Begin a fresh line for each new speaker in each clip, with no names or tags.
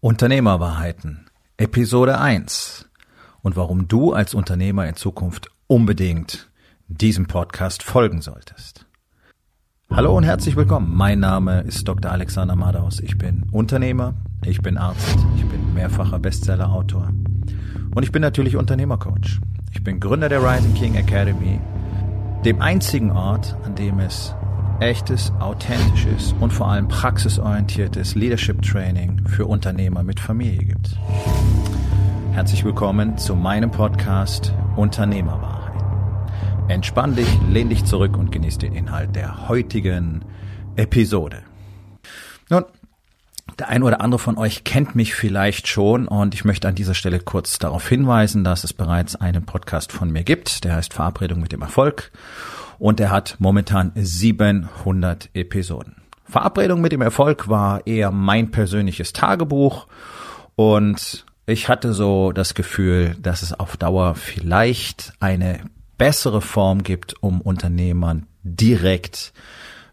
Unternehmerwahrheiten, Episode 1 und warum du als Unternehmer in Zukunft unbedingt diesem Podcast folgen solltest. Hallo und herzlich willkommen. Mein Name ist Dr. Alexander Madaus. Ich bin Unternehmer, ich bin Arzt, ich bin mehrfacher Bestsellerautor und ich bin natürlich Unternehmercoach. Ich bin Gründer der Rising King Academy, dem einzigen Ort, an dem es echtes, authentisches und vor allem praxisorientiertes Leadership Training für Unternehmer mit Familie gibt. Herzlich willkommen zu meinem Podcast Unternehmerwahrheit. Entspann dich, lehn dich zurück und genieß den Inhalt der heutigen Episode. Nun, der ein oder andere von euch kennt mich vielleicht schon und ich möchte an dieser Stelle kurz darauf hinweisen, dass es bereits einen Podcast von mir gibt, der heißt Verabredung mit dem Erfolg und er hat momentan 700 Episoden. Verabredung mit dem Erfolg war eher mein persönliches Tagebuch und ich hatte so das Gefühl, dass es auf Dauer vielleicht eine bessere Form gibt, um Unternehmern direkt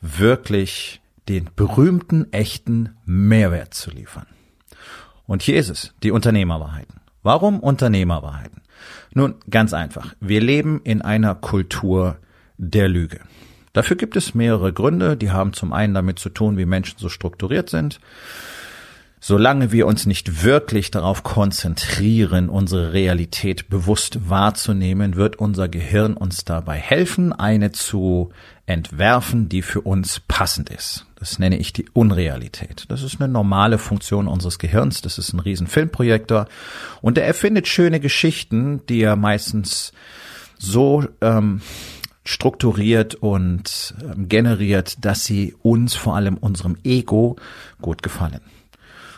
wirklich den berühmten, echten Mehrwert zu liefern. Und hier ist es, die Unternehmerwahrheiten. Warum Unternehmerwahrheiten? Nun, ganz einfach. Wir leben in einer Kultur, der Lüge. Dafür gibt es mehrere Gründe, die haben zum einen damit zu tun, wie Menschen so strukturiert sind. Solange wir uns nicht wirklich darauf konzentrieren, unsere Realität bewusst wahrzunehmen, wird unser Gehirn uns dabei helfen, eine zu entwerfen, die für uns passend ist. Das nenne ich die Unrealität. Das ist eine normale Funktion unseres Gehirns. Das ist ein riesen Filmprojektor. Und er erfindet schöne Geschichten, die er meistens so ähm, strukturiert und ähm, generiert, dass sie uns, vor allem unserem Ego, gut gefallen.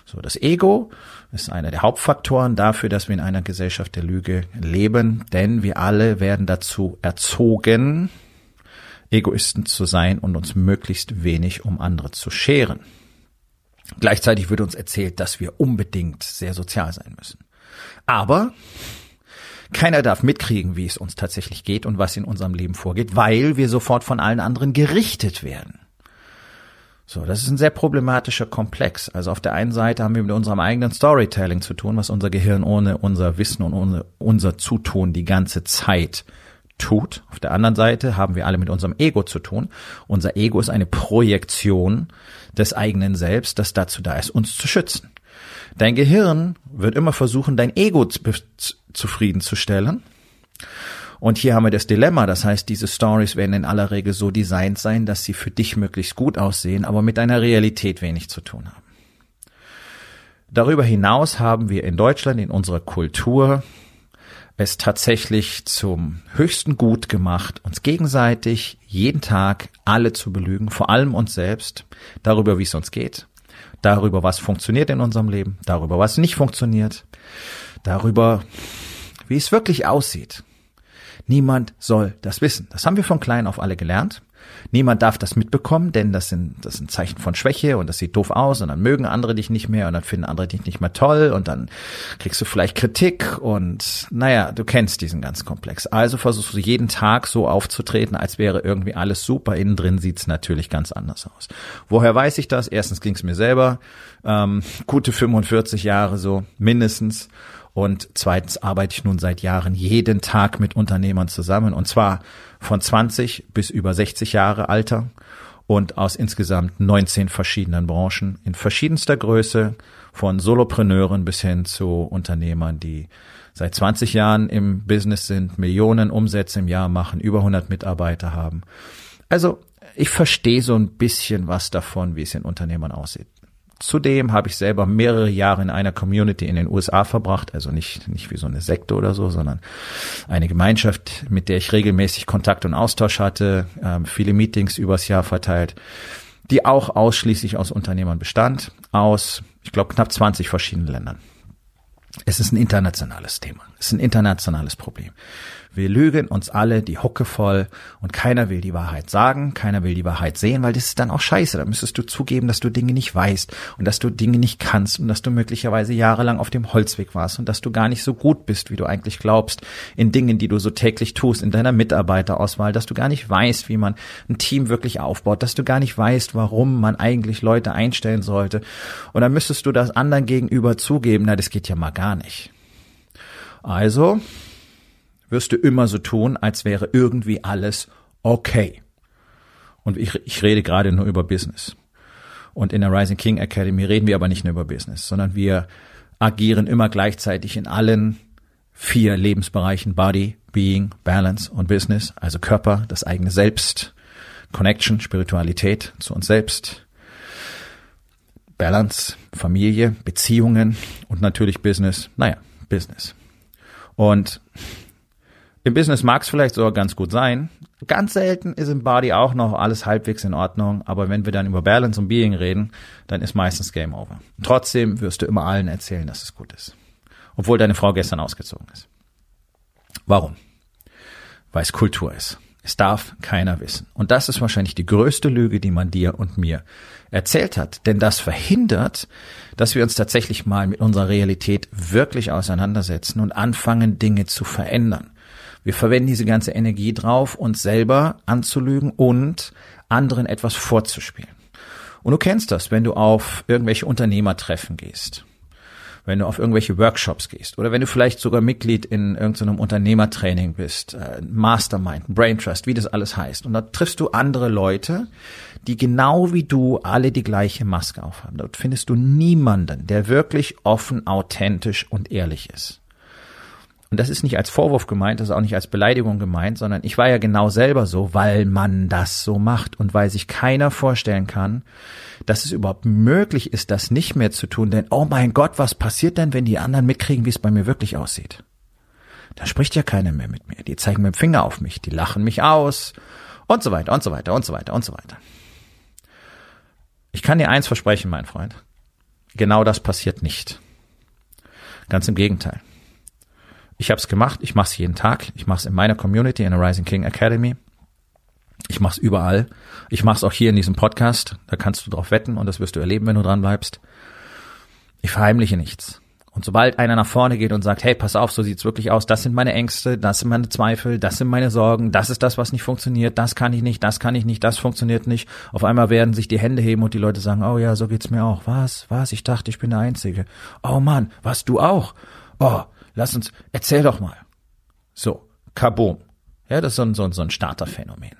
So, das Ego ist einer der Hauptfaktoren dafür, dass wir in einer Gesellschaft der Lüge leben, denn wir alle werden dazu erzogen, Egoisten zu sein und uns möglichst wenig um andere zu scheren. Gleichzeitig wird uns erzählt, dass wir unbedingt sehr sozial sein müssen. Aber keiner darf mitkriegen, wie es uns tatsächlich geht und was in unserem Leben vorgeht, weil wir sofort von allen anderen gerichtet werden. So, das ist ein sehr problematischer Komplex. Also auf der einen Seite haben wir mit unserem eigenen Storytelling zu tun, was unser Gehirn ohne unser Wissen und ohne unser Zutun die ganze Zeit tut. Auf der anderen Seite haben wir alle mit unserem Ego zu tun. Unser Ego ist eine Projektion des eigenen Selbst, das dazu da ist, uns zu schützen. Dein Gehirn wird immer versuchen, dein Ego zufriedenzustellen. Und hier haben wir das Dilemma. Das heißt, diese Stories werden in aller Regel so designt sein, dass sie für dich möglichst gut aussehen, aber mit deiner Realität wenig zu tun haben. Darüber hinaus haben wir in Deutschland, in unserer Kultur, es tatsächlich zum höchsten Gut gemacht, uns gegenseitig jeden Tag alle zu belügen, vor allem uns selbst, darüber, wie es uns geht, darüber, was funktioniert in unserem Leben, darüber, was nicht funktioniert, darüber, wie es wirklich aussieht. Niemand soll das wissen. Das haben wir von klein auf alle gelernt. Niemand darf das mitbekommen, denn das sind, das sind Zeichen von Schwäche und das sieht doof aus und dann mögen andere dich nicht mehr und dann finden andere dich nicht mehr toll und dann kriegst du vielleicht Kritik und naja, du kennst diesen ganzen Komplex. Also versuchst du jeden Tag so aufzutreten, als wäre irgendwie alles super. Innen drin sieht's natürlich ganz anders aus. Woher weiß ich das? Erstens ging's mir selber ähm, gute 45 Jahre so mindestens und zweitens arbeite ich nun seit Jahren jeden Tag mit Unternehmern zusammen und zwar von 20 bis über 60 Jahre Alter und aus insgesamt 19 verschiedenen Branchen in verschiedenster Größe, von Solopreneuren bis hin zu Unternehmern, die seit 20 Jahren im Business sind, Millionen Umsätze im Jahr machen, über 100 Mitarbeiter haben. Also ich verstehe so ein bisschen was davon, wie es in Unternehmern aussieht. Zudem habe ich selber mehrere Jahre in einer Community in den USA verbracht, also nicht, nicht wie so eine Sekte oder so, sondern eine Gemeinschaft, mit der ich regelmäßig Kontakt und Austausch hatte, äh, viele Meetings übers Jahr verteilt, die auch ausschließlich aus Unternehmern bestand, aus, ich glaube, knapp 20 verschiedenen Ländern. Es ist ein internationales Thema. Es ist ein internationales Problem. Wir lügen uns alle die Hucke voll und keiner will die Wahrheit sagen, keiner will die Wahrheit sehen, weil das ist dann auch scheiße. Da müsstest du zugeben, dass du Dinge nicht weißt und dass du Dinge nicht kannst und dass du möglicherweise jahrelang auf dem Holzweg warst und dass du gar nicht so gut bist, wie du eigentlich glaubst, in Dingen, die du so täglich tust, in deiner Mitarbeiterauswahl, dass du gar nicht weißt, wie man ein Team wirklich aufbaut, dass du gar nicht weißt, warum man eigentlich Leute einstellen sollte. Und dann müsstest du das anderen gegenüber zugeben, na, das geht ja mal gar nicht. Also, wirst du immer so tun, als wäre irgendwie alles okay. Und ich, ich rede gerade nur über Business. Und in der Rising King Academy reden wir aber nicht nur über Business, sondern wir agieren immer gleichzeitig in allen vier Lebensbereichen Body, Being, Balance und Business, also Körper, das eigene Selbst, Connection, Spiritualität zu uns selbst, Balance, Familie, Beziehungen und natürlich Business, naja, Business. Und im Business mag es vielleicht sogar ganz gut sein. Ganz selten ist im Body auch noch alles halbwegs in Ordnung, aber wenn wir dann über Balance und Being reden, dann ist meistens Game Over. Trotzdem wirst du immer allen erzählen, dass es gut ist. Obwohl deine Frau gestern ausgezogen ist. Warum? Weil es Kultur ist. Es darf keiner wissen. Und das ist wahrscheinlich die größte Lüge, die man dir und mir erzählt hat. Denn das verhindert, dass wir uns tatsächlich mal mit unserer Realität wirklich auseinandersetzen und anfangen, Dinge zu verändern. Wir verwenden diese ganze Energie drauf, uns selber anzulügen und anderen etwas vorzuspielen. Und du kennst das, wenn du auf irgendwelche Unternehmertreffen gehst, wenn du auf irgendwelche Workshops gehst oder wenn du vielleicht sogar Mitglied in irgendeinem Unternehmertraining bist, äh, Mastermind, Brain Trust, wie das alles heißt. Und da triffst du andere Leute, die genau wie du alle die gleiche Maske aufhaben. Dort findest du niemanden, der wirklich offen, authentisch und ehrlich ist. Und das ist nicht als Vorwurf gemeint, das ist auch nicht als Beleidigung gemeint, sondern ich war ja genau selber so, weil man das so macht und weil sich keiner vorstellen kann, dass es überhaupt möglich ist, das nicht mehr zu tun. Denn, oh mein Gott, was passiert denn, wenn die anderen mitkriegen, wie es bei mir wirklich aussieht? Da spricht ja keiner mehr mit mir. Die zeigen mit dem Finger auf mich, die lachen mich aus und so weiter und so weiter und so weiter und so weiter. Ich kann dir eins versprechen, mein Freund. Genau das passiert nicht. Ganz im Gegenteil. Ich habe es gemacht, ich mache es jeden Tag, ich mache es in meiner Community, in der Rising King Academy. Ich mache es überall. Ich mache es auch hier in diesem Podcast. Da kannst du drauf wetten und das wirst du erleben, wenn du dran bleibst. Ich verheimliche nichts. Und sobald einer nach vorne geht und sagt, hey, pass auf, so sieht's wirklich aus, das sind meine Ängste, das sind meine Zweifel, das sind meine Sorgen, das ist das, was nicht funktioniert, das kann ich nicht, das kann ich nicht, das funktioniert nicht. Auf einmal werden sich die Hände heben und die Leute sagen, oh ja, so geht's mir auch. Was? Was? Ich dachte, ich bin der Einzige. Oh Mann, was, du auch? Oh, lass uns, erzähl doch mal. So, kaboom. Ja, das ist so ein, so ein, so ein Starterphänomen.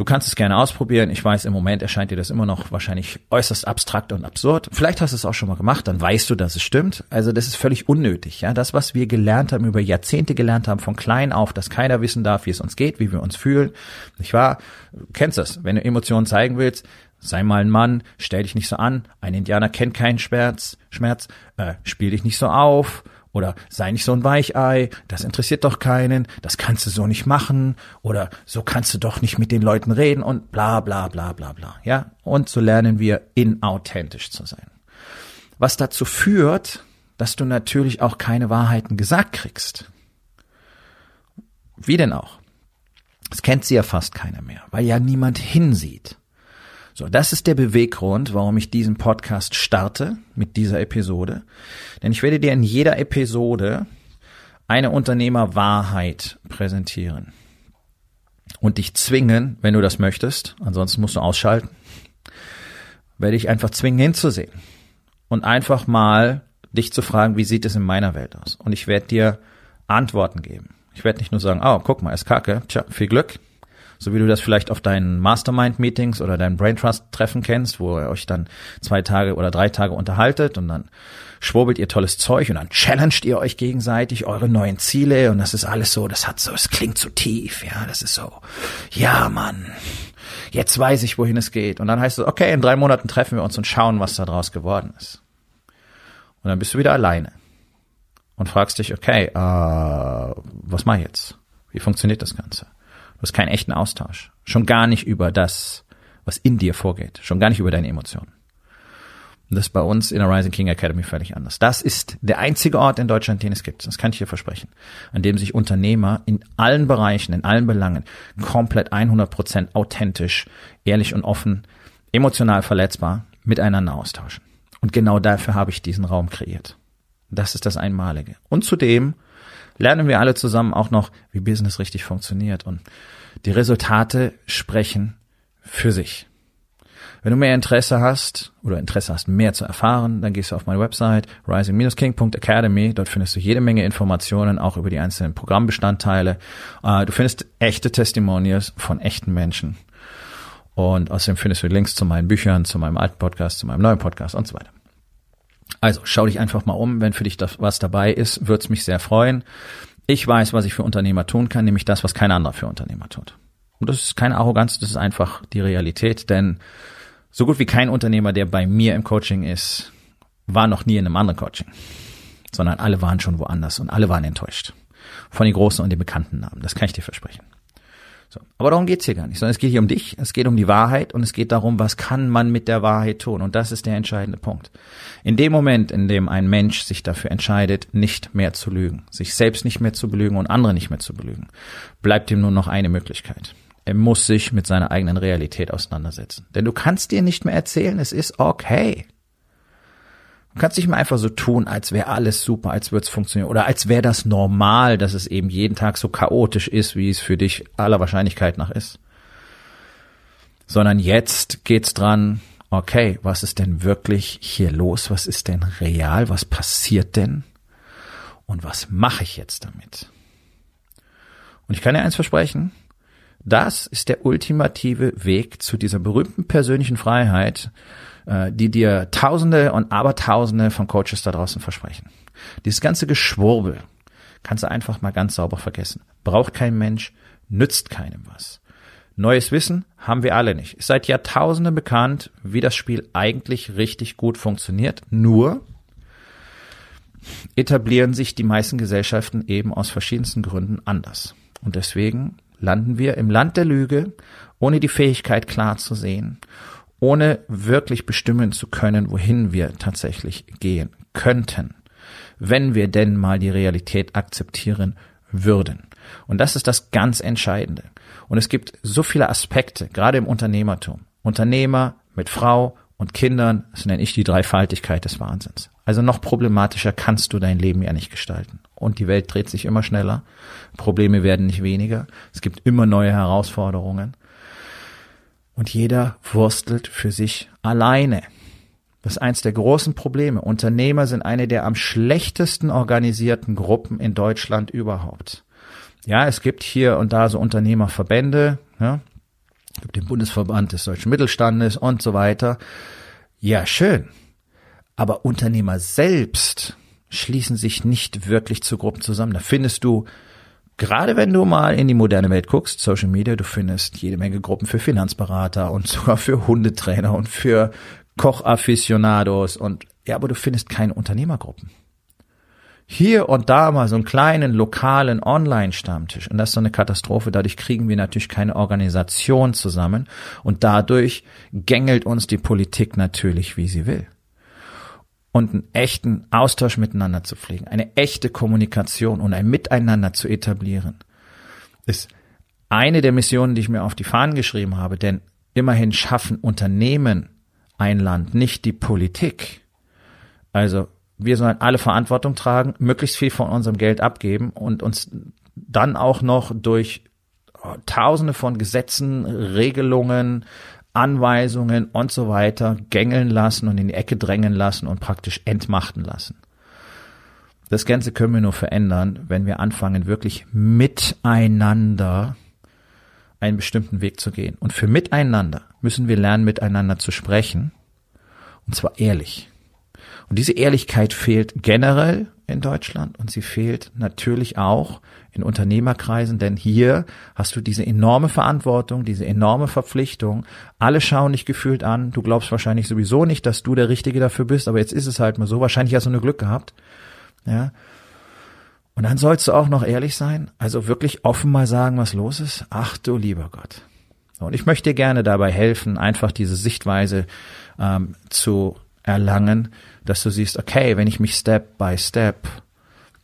Du kannst es gerne ausprobieren. Ich weiß, im Moment erscheint dir das immer noch wahrscheinlich äußerst abstrakt und absurd. Vielleicht hast du es auch schon mal gemacht, dann weißt du, dass es stimmt. Also das ist völlig unnötig. Ja, das, was wir gelernt haben, über Jahrzehnte gelernt haben, von klein auf, dass keiner wissen darf, wie es uns geht, wie wir uns fühlen. Nicht wahr? Du kennst das. Wenn du Emotionen zeigen willst, sei mal ein Mann, stell dich nicht so an. Ein Indianer kennt keinen Schmerz, Schmerz, äh, spiel dich nicht so auf. Oder sei nicht so ein Weichei, das interessiert doch keinen, das kannst du so nicht machen, oder so kannst du doch nicht mit den Leuten reden und bla bla bla bla bla. Ja? Und so lernen wir, inauthentisch zu sein. Was dazu führt, dass du natürlich auch keine Wahrheiten gesagt kriegst. Wie denn auch? Das kennt sie ja fast keiner mehr, weil ja niemand hinsieht. So, das ist der Beweggrund, warum ich diesen Podcast starte mit dieser Episode. Denn ich werde dir in jeder Episode eine Unternehmerwahrheit präsentieren. Und dich zwingen, wenn du das möchtest, ansonsten musst du ausschalten, werde ich einfach zwingen hinzusehen. Und einfach mal dich zu fragen, wie sieht es in meiner Welt aus? Und ich werde dir Antworten geben. Ich werde nicht nur sagen, oh, guck mal, ist kacke, tja, viel Glück, so wie du das vielleicht auf deinen Mastermind-Meetings oder deinen Brain Trust-Treffen kennst, wo ihr euch dann zwei Tage oder drei Tage unterhaltet und dann schwurbelt ihr tolles Zeug und dann challenged ihr euch gegenseitig eure neuen Ziele und das ist alles so, das hat so, es klingt so tief, ja, das ist so, ja, Mann, jetzt weiß ich, wohin es geht. Und dann heißt es, okay, in drei Monaten treffen wir uns und schauen, was da draus geworden ist. Und dann bist du wieder alleine und fragst dich, okay, äh, was mach ich jetzt? Wie funktioniert das Ganze? Du hast keinen echten Austausch. Schon gar nicht über das, was in dir vorgeht. Schon gar nicht über deine Emotionen. Und das ist bei uns in der Rising King Academy völlig anders. Das ist der einzige Ort in Deutschland, den es gibt. Das kann ich dir versprechen. An dem sich Unternehmer in allen Bereichen, in allen Belangen komplett 100 Prozent authentisch, ehrlich und offen, emotional verletzbar miteinander austauschen. Und genau dafür habe ich diesen Raum kreiert. Das ist das Einmalige. Und zudem lernen wir alle zusammen auch noch, wie Business richtig funktioniert. Und die Resultate sprechen für sich. Wenn du mehr Interesse hast oder Interesse hast, mehr zu erfahren, dann gehst du auf meine Website rising-king.academy. Dort findest du jede Menge Informationen, auch über die einzelnen Programmbestandteile. Äh, du findest echte Testimonials von echten Menschen. Und außerdem findest du Links zu meinen Büchern, zu meinem alten Podcast, zu meinem neuen Podcast und so weiter. Also schau dich einfach mal um. Wenn für dich was dabei ist, würde es mich sehr freuen. Ich weiß, was ich für Unternehmer tun kann, nämlich das, was kein anderer für Unternehmer tut. Und das ist keine Arroganz, das ist einfach die Realität, denn so gut wie kein Unternehmer, der bei mir im Coaching ist, war noch nie in einem anderen Coaching, sondern alle waren schon woanders und alle waren enttäuscht von den großen und den bekannten Namen. Das kann ich dir versprechen. So. Aber darum geht's hier gar nicht, sondern es geht hier um dich, es geht um die Wahrheit und es geht darum, was kann man mit der Wahrheit tun. Und das ist der entscheidende Punkt. In dem Moment, in dem ein Mensch sich dafür entscheidet, nicht mehr zu lügen, sich selbst nicht mehr zu belügen und andere nicht mehr zu belügen, bleibt ihm nur noch eine Möglichkeit. Er muss sich mit seiner eigenen Realität auseinandersetzen. Denn du kannst dir nicht mehr erzählen, es ist okay. Du kannst nicht mehr einfach so tun, als wäre alles super, als würde es funktionieren oder als wäre das normal, dass es eben jeden Tag so chaotisch ist, wie es für dich aller Wahrscheinlichkeit nach ist. Sondern jetzt geht's dran, okay, was ist denn wirklich hier los? Was ist denn real? Was passiert denn? Und was mache ich jetzt damit? Und ich kann dir eins versprechen, das ist der ultimative Weg zu dieser berühmten persönlichen Freiheit, äh, die dir Tausende und Abertausende von Coaches da draußen versprechen. Dieses ganze Geschwurbel kannst du einfach mal ganz sauber vergessen. Braucht kein Mensch, nützt keinem was. Neues Wissen haben wir alle nicht. Ist seit Jahrtausenden bekannt, wie das Spiel eigentlich richtig gut funktioniert. Nur etablieren sich die meisten Gesellschaften eben aus verschiedensten Gründen anders. Und deswegen landen wir im Land der Lüge, ohne die Fähigkeit klar zu sehen, ohne wirklich bestimmen zu können, wohin wir tatsächlich gehen könnten, wenn wir denn mal die Realität akzeptieren würden. Und das ist das ganz Entscheidende. Und es gibt so viele Aspekte, gerade im Unternehmertum. Unternehmer mit Frau und Kindern, das nenne ich die Dreifaltigkeit des Wahnsinns. Also noch problematischer kannst du dein Leben ja nicht gestalten und die Welt dreht sich immer schneller. Probleme werden nicht weniger. Es gibt immer neue Herausforderungen. Und jeder wurstelt für sich alleine. Das ist eins der großen Probleme. Unternehmer sind eine der am schlechtesten organisierten Gruppen in Deutschland überhaupt. Ja, es gibt hier und da so Unternehmerverbände, ja, es gibt den Bundesverband des deutschen Mittelstandes und so weiter. Ja, schön. Aber Unternehmer selbst schließen sich nicht wirklich zu Gruppen zusammen. Da findest du, gerade wenn du mal in die moderne Welt guckst, Social Media, du findest jede Menge Gruppen für Finanzberater und sogar für Hundetrainer und für Kochaficionados und ja, aber du findest keine Unternehmergruppen. Hier und da mal so einen kleinen lokalen Online-Stammtisch. Und das ist so eine Katastrophe. Dadurch kriegen wir natürlich keine Organisation zusammen. Und dadurch gängelt uns die Politik natürlich, wie sie will und einen echten Austausch miteinander zu pflegen, eine echte Kommunikation und ein Miteinander zu etablieren, ist eine der Missionen, die ich mir auf die Fahnen geschrieben habe, denn immerhin schaffen Unternehmen ein Land, nicht die Politik. Also wir sollen alle Verantwortung tragen, möglichst viel von unserem Geld abgeben und uns dann auch noch durch oh, Tausende von Gesetzen, Regelungen, Anweisungen und so weiter gängeln lassen und in die Ecke drängen lassen und praktisch entmachten lassen. Das Ganze können wir nur verändern, wenn wir anfangen, wirklich miteinander einen bestimmten Weg zu gehen. Und für miteinander müssen wir lernen, miteinander zu sprechen. Und zwar ehrlich. Und diese Ehrlichkeit fehlt generell in Deutschland und sie fehlt natürlich auch in Unternehmerkreisen, denn hier hast du diese enorme Verantwortung, diese enorme Verpflichtung. Alle schauen dich gefühlt an. Du glaubst wahrscheinlich sowieso nicht, dass du der Richtige dafür bist, aber jetzt ist es halt mal so. Wahrscheinlich hast du nur Glück gehabt. Ja. Und dann sollst du auch noch ehrlich sein, also wirklich offen mal sagen, was los ist. Ach du lieber Gott. Und ich möchte dir gerne dabei helfen, einfach diese Sichtweise ähm, zu erlangen, dass du siehst, okay, wenn ich mich Step by Step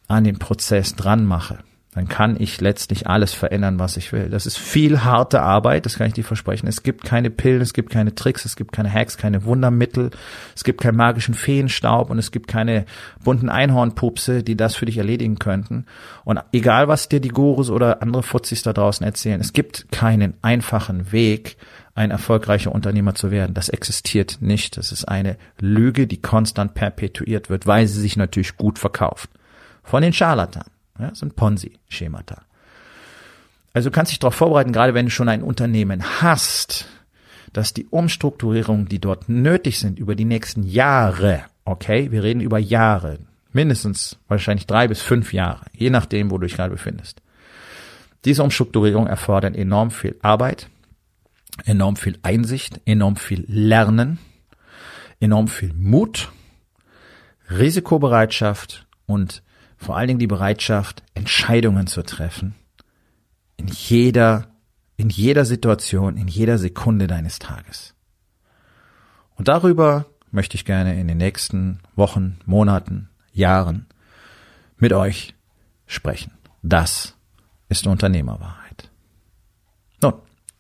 an den Prozess dran mache, dann kann ich letztlich alles verändern, was ich will. Das ist viel harte Arbeit, das kann ich dir versprechen. Es gibt keine Pillen, es gibt keine Tricks, es gibt keine Hacks, keine Wundermittel, es gibt keinen magischen Feenstaub und es gibt keine bunten Einhornpupse, die das für dich erledigen könnten. Und egal, was dir die Gurus oder andere Futzis da draußen erzählen, es gibt keinen einfachen Weg, ein erfolgreicher Unternehmer zu werden. Das existiert nicht. Das ist eine Lüge, die konstant perpetuiert wird, weil sie sich natürlich gut verkauft. Von den Scharlatanen. Ja, sind Ponzi-Schemata. Also du kannst dich darauf vorbereiten, gerade wenn du schon ein Unternehmen hast, dass die Umstrukturierungen, die dort nötig sind über die nächsten Jahre, okay, wir reden über Jahre, mindestens wahrscheinlich drei bis fünf Jahre, je nachdem, wo du dich gerade befindest. Diese Umstrukturierung erfordern enorm viel Arbeit, enorm viel Einsicht, enorm viel Lernen, enorm viel Mut, Risikobereitschaft und vor allen Dingen die Bereitschaft, Entscheidungen zu treffen. In jeder, in jeder Situation, in jeder Sekunde deines Tages. Und darüber möchte ich gerne in den nächsten Wochen, Monaten, Jahren mit euch sprechen. Das ist Unternehmerwahrheit.